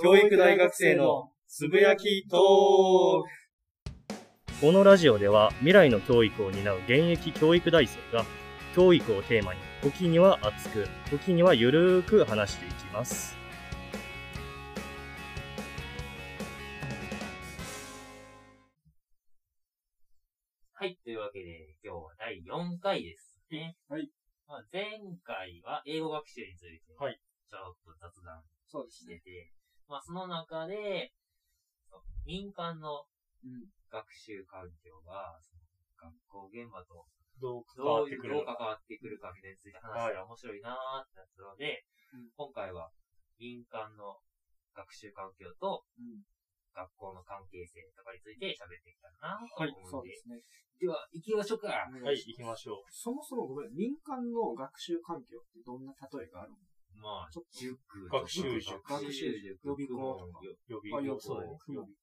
教育大学生のつぶやきトークこのラジオでは未来の教育を担う現役教育大生が教育をテーマに時には熱く時にはゆるーく話していきますはい。というわけで、今日は第4回ですね。はい。まあ、前回は英語学習について、はいちょっと雑談そうでしてて、まあ、その中で、そう民間のうん。学習環境が、その学校現場とどう関どういう、わってくるの？どう関わってくるかみたいについて話したら面白いなーってなったので、うん今回は民間の学習環境とうん。学校の関係性とかについて喋っていきたいなとはい思うので、すね。では、行きましょうか。はい行きましょうそもそもごめん、民間の学習環境ってどんな例えがあるの？まあ、ちょっと塾学習塾学習塾、予備校とか予備あ予備そうだね予備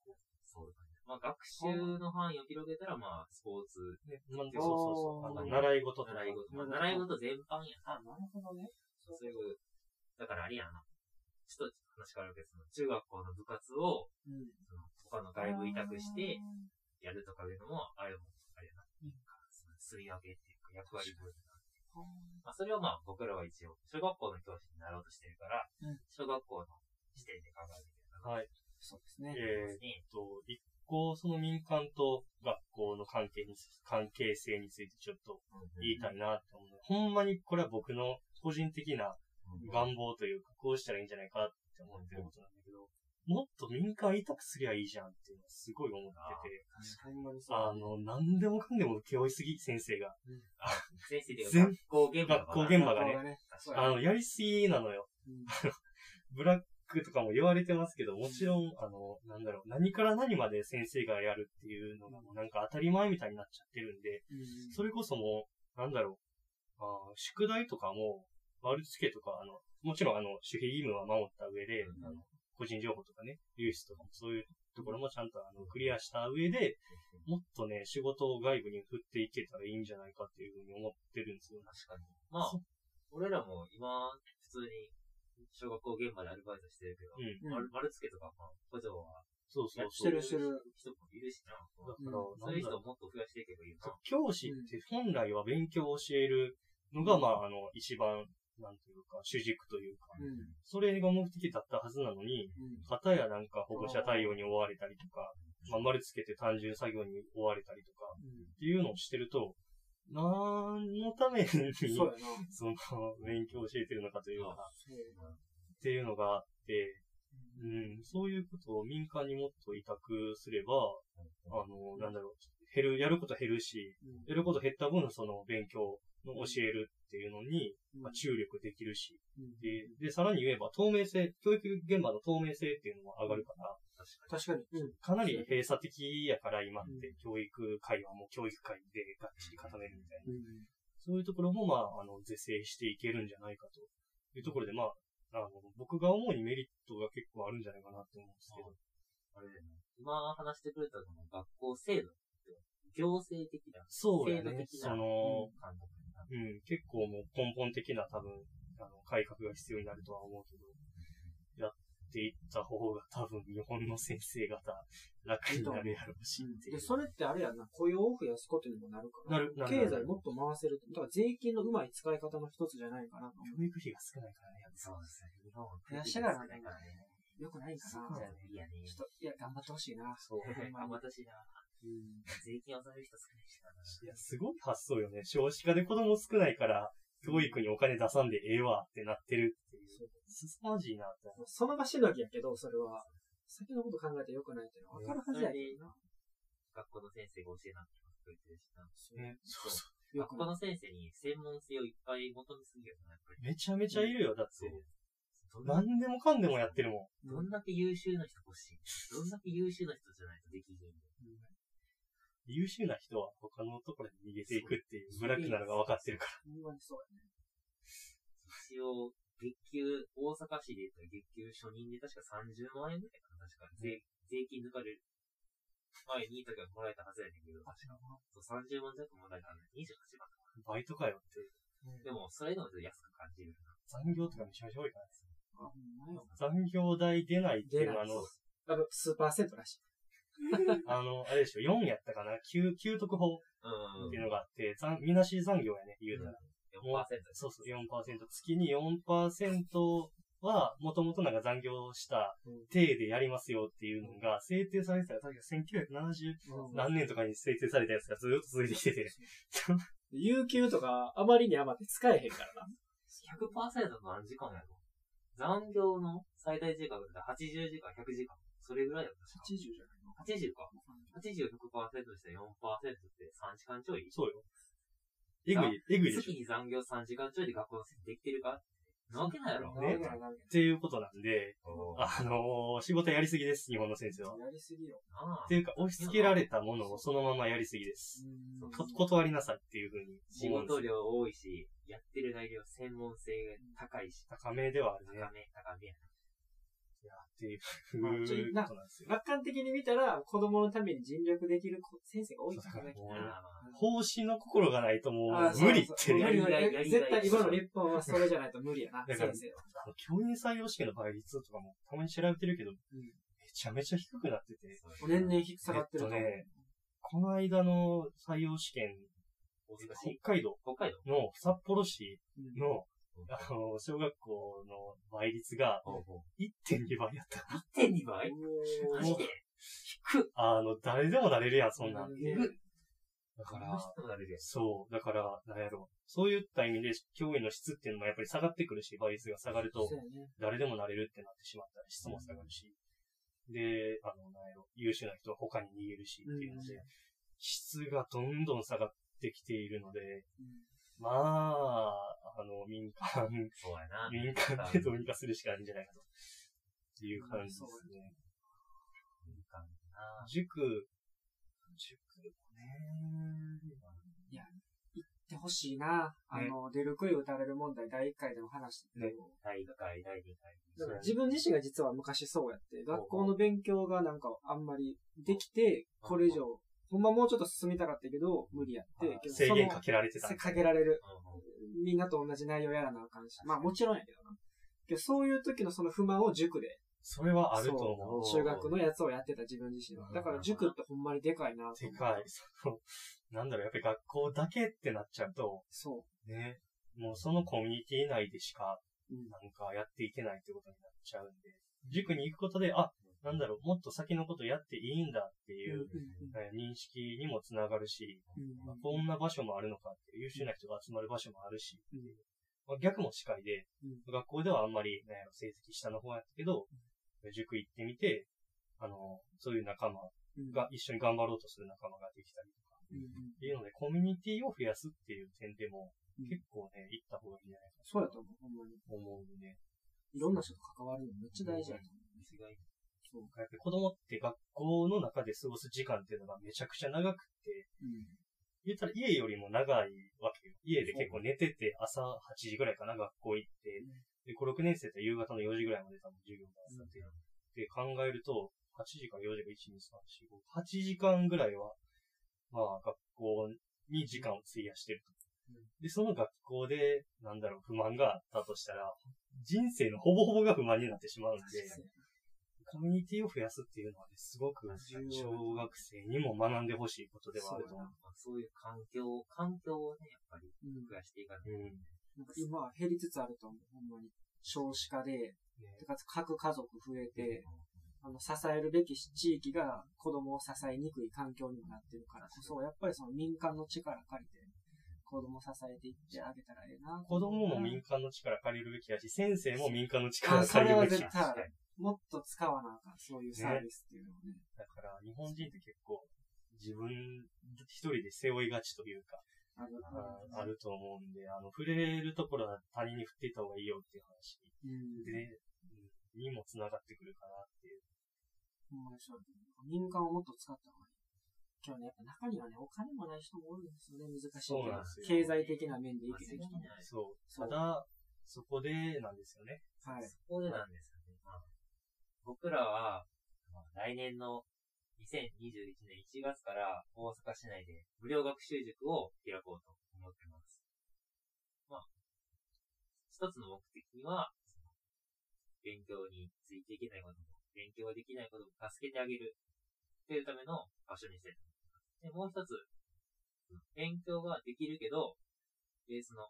そうだね。まあ、学習の範囲を広げたら、まあ、スポーツ、そうそうそう習い事とか習い事、まあ、習い事全般やな。あ、なるほどね。そういう、だからあれやな。ちょっと話変わるけど、その中学校の部活を、うん。その他の外部委託してやるとかいうのも、あれも、あれやな。その住み分けっていうか、役割分担。まあ、それをまあ、僕らは一応、小学校の教師になろうとしてるから、うん。小学校の視点で考えていけたらな。はい。そうですね。えー。と一個その民間と学校の関係に関係性についてちょっと言いたいなって思う。ほんまにこれは僕の個人的な願望というか、こうしたらいいんじゃないかって思ってることなんだけど、もっと民間委託すりゃいいじゃんっていうのはすごい思ってて、確かにそう。あの、なんでもかんでも請け負いすぎ、先生が。先生で全学校現場学校現場がねね。あの、やりすぎなのよ。うん ブラックとかも言われてますけど、もちろん、あの、なんだろう、何から何まで先生がやるっていうのがもうなんか当たり前みたいになっちゃってるんで、うんそれこそもう、なんだろう、あー宿題とかも、丸付けとか、あの、もちろんあの、守秘義務は守った上で、うんあの、個人情報とかね、流出とかもそういうところもちゃんとあの、クリアした上で、もっとね、仕事を外部に振っていけたらいいんじゃないかっていうふうに思ってるんですよ。確かに。まあ、俺らも今、普通に、小学校現場でアルバイトしてるけど、うん。うん丸丸付けとか、まあ、補助は、そうそうそう。してるしてる。人もいるしな。だから、そういう人をもっと増やしていけばいいよな。教師って本来は勉強を教えるのが、まあ、あの、一番、なんていうか、主軸というか、うん。それが目的だったはずなのに、うん。片やなんか保護者対応に追われたりとか、まあ、丸つけて単純作業に追われたりとか、っていうのをしてると、何のために、そ の、勉強を教えてるのかというか、っていうのがあって、うん、そういうことを民間にもっと委託すれば、あの、なんだろう、減る、やること減るし、うん。やること減った分、その勉強の教えるっていうのに、うんまあ、注力できるし、うんで、で、さらに言えば透明性、教育現場の透明性っていうのも上がるから、確かに。うん。かなり閉鎖的やから今ってう教育会はもう教育会でがっちり固めるみたいな。うん。そういうところもまあ、あの、是正していけるんじゃないかというところで、まあ、あの、僕が思うにメリットが結構あるんじゃないかなと思うんですけど。あれだよね。今話してくれたのも学校制度って、行政的な、そうやね。制度的なその。うん、結構もう根本的な多分、あの、改革が必要になるとは思うけど、やっていった方が多分日本の先生方楽になるやろうしっていで、う。それってあれやな、雇用を増やすことにもなるから。なるなる経済もっと回せる。だから税金のうまい使い方の一つじゃないかなと思う。教育費が少ないからね、やっぱそうですね。日本は増やしてからねないからね。よくないかな。そうだね。いやね。ちょっと、いや、頑張ってほしいな。そう。頑張ってほしいな。うん。税金を納める人少ないしな。いや、すごい発想よね。少子化で子供少ないから、教育にお金出さんでええわってなってるっていう。すさまじいなって。その場しのぎやけど、それは。先のこと考えてよくないっていうのは分かるはずやけどな。学校の先生が教えなくてもくれてるしな。ね、そうそよくない。学校の先生に専門性をいっぱい求めすぎるよな、やっぱり。う。めちゃめちゃいるよ、だって。何でもかんでもやってるもん。どんだけ優秀な人欲しいどんだけ優秀な人じゃないとできひんの優秀な人は他のところに逃げていくっていうブラックなのが分かってるから。ほんまにそうやね。一応、月給、大阪市で言ったら月給初任で確か30万円ぐらいかな、確か。税、税金抜かれる。前にいた時はもらえたはずやねんけど、確か。そう、30万弱もらえたはず。28万かバイトかよって。な。でも、それでもちょっと安く感じるな。残業とかめちゃめちゃ多いからね。あ、ほんまよ。残業代出ないっていうのは、あの、あの、数パーセントらしい。あの、あれでしょ、4やったかな、給、給特法うんっていうのがあって、残、みなし残業やね、言うたら。4%です。そうそう、4%。月に4%は、もともとなんか残業したうん体でやりますよっていうのが制定されてたら、確か1970何年とかに制定されたやつがずっと続いてきてて、有給とかあまりに余って使えへんからな。100%の何時間やろ残業の最大時間だったら80時間、100時間。それぐらいだった80じゃないの80か。80を100%して4%って3時間ちょいそうよ。えぐい、えぐいでしょ。月に残業3時間ちょいで学校の先生できてるかなわけないやろ。ねっていうことなんで、ああのー仕事やりすぎです、日本の先生は。っやりすぎよ。あていうか、押し付けられたものをそのままやりすぎです。うんこ断りなさいっていうふうに仕。事量多いし、やってる内容専門性が高いし、高めではあるね。高め、高めやいや、っていうまあなことなんですよ。楽観的に見たら、子供のために尽力できる子先生が多いからね。そうだな。からああまあ奉仕の心がないともあう無理って無理ね。無理絶対今の日本はそれじゃないと無理やな、先生は。教員採用試験の倍率とかもたまに調べてるけど、んめちゃめちゃ低くなってて、年々引っ下がってる。えっとねこの間の採用試験、北海道？の札幌市うんの、あの、小学校の倍率がほうほう。1.2倍やった。1.2倍マジで？あの、誰でもなれるやん、そんなん。ねだから、そう、だから、なんやろ。そういった意味で、教員の質っていうのもやっぱり下がってくるし、倍率が下がると誰でもなれるってなってしまったら質も下がるし、で、あの、なんやろ、優秀な人は他に逃げるしっていうので、うん。質がどんどん下がってきているので、うんまあ、あの、民間、そうやな。民間でどうにかするしかないんじゃないかと。っていう感じですね。民間な塾、塾ね。行ってほしいな。あの、出る杭打たれる問題第1回でも話したけど、第1回、第2回。だから自分自身が実は昔そうやって、学校の勉強がなんかあんまりできて、これ以上、ほんまもうちょっと進みたかったけど、無理やって、けど制限かけられてたそのんですかけられる。みんなと同じ内容やらなあかんし。まあもちろんやけどな。けどそういう時のその不満を塾で、それはあると思う。中学のやつをやってた自分自身は。だから塾ってほんまにでかいなと思うでかい。その、なんだろう、やっぱり学校だけってなっちゃうと、そね、もうそのコミュニティ内でしか、う。うん。なんかやっていけないってことになっちゃうんで、塾に行くことで、あ、なんだろう、もっと先のことやっていいんだっていう、えー認識にもつながるし、うんまあこんな場所もあるのかっていう優秀な人が集まる場所もあるし、う。んまあ、逆もしかりで、うん。学校ではあんまり、ね、成績下の方やったけど、塾行ってみて、あの、そういう仲間うん。が一緒に頑張ろうとする仲間ができたりとか、うんっていうので、コミュニティを増やすっていう点でも、うん。結構ね、行った方がいいんじゃないかそうやと思う、ほんまに。と思うんで、いろんな人と関わるのめっちゃ大事やと思う。そう。やっぱり子供って学校の中で過ごす時間っていうのがめちゃくちゃ長くって、うん。言ったら家よりも長いわけよ。家で結構寝てて朝8時ぐらいかな、学校行って。で、5、6年生って夕方の4時ぐらいまで多分授業があって、で、考えると、8時から4時が1、2、3、4、5、8時間ぐらいは、まあ、学校に時間を費やしてると。で、その学校で、なんだろう、不満があったとしたら、人生のほぼほぼが不満になってしまうんで、コミュニティを増やすっていうのはね、すごく小学生にも学んでほしいことではあると思う。まあそういう環境、環境をね、やっぱりうん。増やしていかないと。うん。なんか今は減りつつあると思う、ほんまに。少子化で、ねてかつ各家族増えて、あの、支えるべき地域が子供を支えにくい環境にもなってるからこそ、やっぱりその民間の力借りて、子供支えていってあげたらええな。子供も民間の力借りるべきだし、先生も民間のあ力借りるべき絶対ある。もっと使わなあかん、そういうサービスっていうのをね。だから、日本人って結構、自分一人で背負いがちというか、あるああると思うんで、あの、触れるところは他人に振っていった方がいいよっていう話うん。で、うんにも繋がってくるかなっていう。ほんまにそう民間をもっと使った方がいい。今日ね、やっぱ中にはね、お金もない人も多いんですよね、難しいそうなんですよ経済的な面で生きてる人も。そう。ただ、そこでなんですよね。はい。そこでなんです僕らは、まあ来年の2021年1月から大阪市内で無料学習塾を開こうと思ってます。まあ、一つの目的には、勉強についていけないことも、勉強ができないことも助けてあげるっていうための場所にしてる。で、もう一つ、勉強ができるけど、ベースの、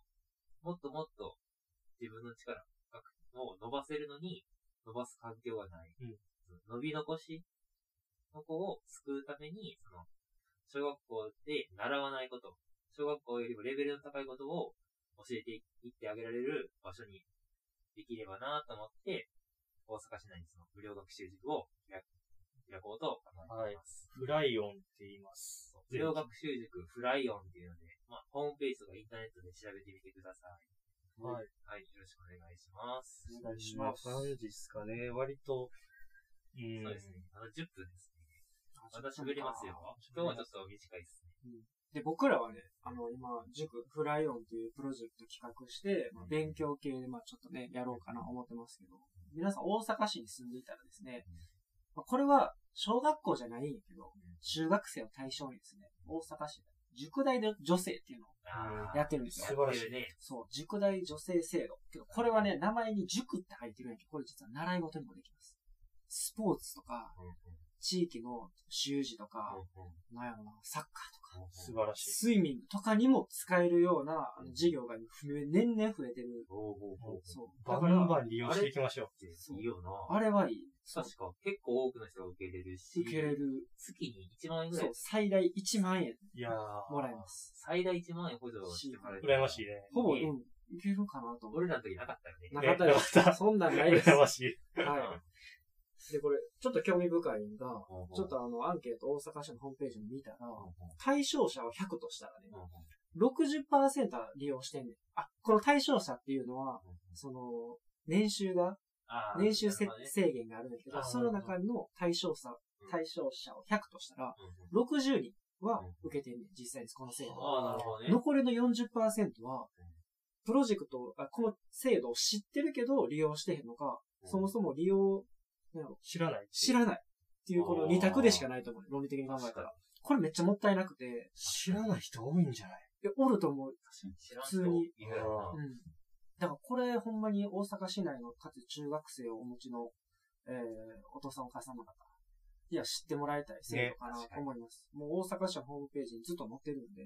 もっともっと自分の力を伸ばせるのに、伸ばす環境がない。うん伸び残しの子を救うために、その、小学校で習わないこと、小学校よりもレベルの高いことを教えていってあげられる場所にできればなと思って、大阪市内にその無料学習塾を開開こうと考えています。フライオンって言います。無料学習塾フライオンっていうので、まあ、ホームページとかインターネットで調べてみてください。はい。はい、よろしくお願いします。お願いします。感じですかね？割と、うん。そうですね。あの、10分ですね。あまた喋りますよ。今日はちょっと短いですね。で、僕らはね、あの、今、塾、フライオンというプロジェクト企画して、まあ、勉強系で、まあちょっとね、やろうかな思ってますけど、皆さん大阪市に住んでいたらですね、まあ、これは小学校じゃないんやけど、中学生を対象にですね、大阪市で塾大で女性っていうのをやってるんですよ。素晴らしいね。そう、塾大女性制度。けど、これはね、名前に塾って入ってるんやけど、これ実は習い事にもできます。スポーツとか、地域の習字とか、なんやろな、サッカーとか、素晴らしい。スイミングとかにも使えるようなあの授業が増え年々増えてる。おーおーおーそう。バンだから、バン利用していきましょっていいよな。あれはいい。確か結構多くの人が受けれるし、受けれる。月に1万円ぐらい、そう、最大1万円う。いやー。もらえます。最大1万円補助してもらえる。羨ましいね。ほぼ、うんね、いけるかなと。俺らの時なかったよね。なかったでねなかったす。そんなんないです。は羨ましい。い。で、これ、ちょっと興味深いのが、ちょっとあの、アンケート大阪市のホームページを見たら、対象者を100としたらね、うんうん。60%は利用してんねん。あ、この対象者っていうのは、その、年収が、年収制限があるんだけど、その中の対象者うん、対象者を100としたら、うんうん。60人はうん受けてんねん、実際にこの制度。は。ああ、なるほどね。残りの40%はうん、プロジェクト、あこの制度を知ってるけど利用してへんのか、うん。そもそも利用、知らない。知らないっていうこの二択でしかないと思う。論理的に考えたら。これめっちゃもったいなくて、知らない人多いんじゃない？いやおると思う。普通にうん。だからこれほんまに大阪市内のかつ中学生をお持ちの、えー、お父さんお母さんの方、いや知ってもらいたい制度かなねと思います。もう大阪市のホームページにずっと載ってるんで、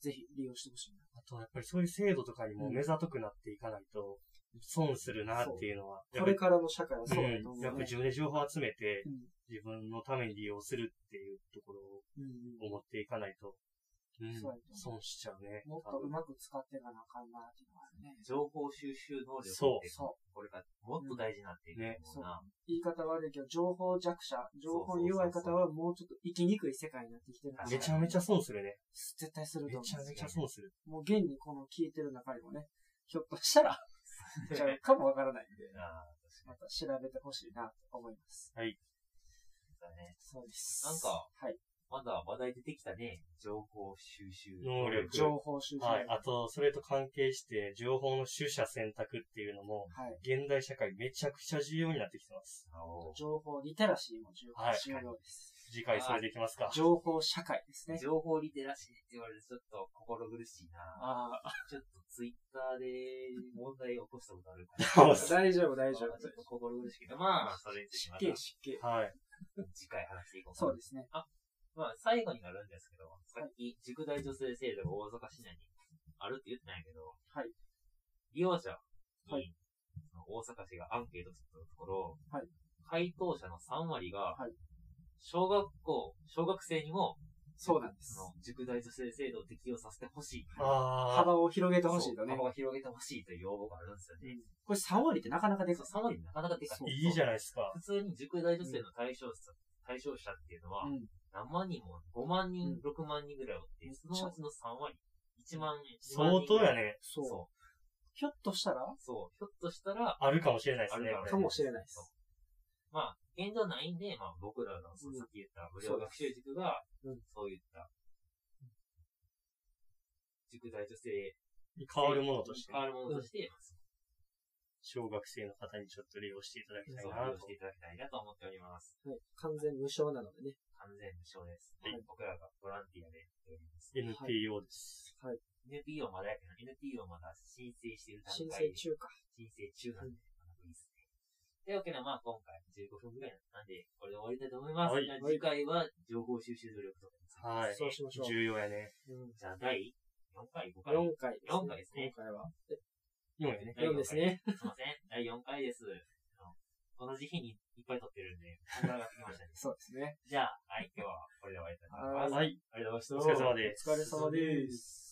ぜひ利用してほしいな。あと、やっぱりそういう制度とかにも目ざとくなっていかないと、損するなっていうのは。これからの社会はそうだとうん。思う、ね。やっぱり自分で情報を集めて、うん自分のために利用するっていうところを思っていかないと、うん損しちゃうね。もっとうまく使っていかなあかんなっていうのはね。情報収集能力って、そうそこれがもっと大事になっていくと思うな。言い方悪いけど、情報弱者、情報に弱い方はもうちょっと生きにくい世界になってきてるからめちゃめちゃ損するね。絶対すると思う。めちゃめちゃ損する。もう現にこの聞いてる中にもね、ひょっとしたら、ちゃうかもわからないんで、また調べてほしいなと思います。確かにね。そうです。なんかはい。まだ話題出てきたね。情報収集能力情報収集。はい。あと、それと関係して、情報の取捨選択っていうのも、はい。現代社会めちゃくちゃ重要になってきてます。情報リテラシーも重はい重要です。次回それでいきますか。情報社会ですね。情報リテラシーって言われるとちょっと心苦しいな。ああ、ちょっとツイッターで問題起こしたことあるから。大丈夫大丈夫ちょっ。と心苦しいけど、まあ、それについてまた失敬失敬。はい。次回話していこうそうですね。まあ、最後になるんですけど、さっき、塾大女性制度が大阪市内にあるって言ってないけど、はい。利用者に、大阪市がアンケート取ったところ、はい回答者の3割が、はい小学校、小学生にも、そうなんです塾大女性制度を適用させてほしい。あ幅を広げてほしいとね幅。を広げてほしいという要望があるんですよね。これ3割ってなかなかでかい。そう3割なかなかでかい。いいじゃないですか。普通に塾大女性の対象者、対象者っていうのは、うん。何万人も、5万人、うん6万人ぐらいおって、そのうちの3割、1万人。相当やね。ね。そう。そひょっとしたら？う。そう。ひょっとしたら、あるかもしれないですね。あるかもしれないです。まあ、現状ないんで、まあ僕らの、さっき言った無料学習塾が、うんそういった、塾大女性、変わるものとして変、わるものとして、小学生の方にちょっと利用していただきたいなと利用して。いただきたいなと思っております。はい。完全無償なのでね。完全無償です。はい僕らがボランティアでやっております。NPO です。NPO まだやけど、NPO まだ申請してる段申階で。請中か。申請中なんで、まだいいですね。というわけで、まあ今回15分ぐらいなんで、これで終わりたいと思います。はい次回は情報収集努力とかです。はい。そうしましょう。重要やね。うんじゃあ第4回、5回？4回ですね。4回ですね今回は。4やね。第4ですね。すいません。第4回です。あのこの時期にいっぱい撮ってるんで、こんがらがってきましたね。そうですね。じゃあ、はい、今日はこれで終わりたいと思います。はい。ありがとうございおました。疲れ様です。お疲れ様です。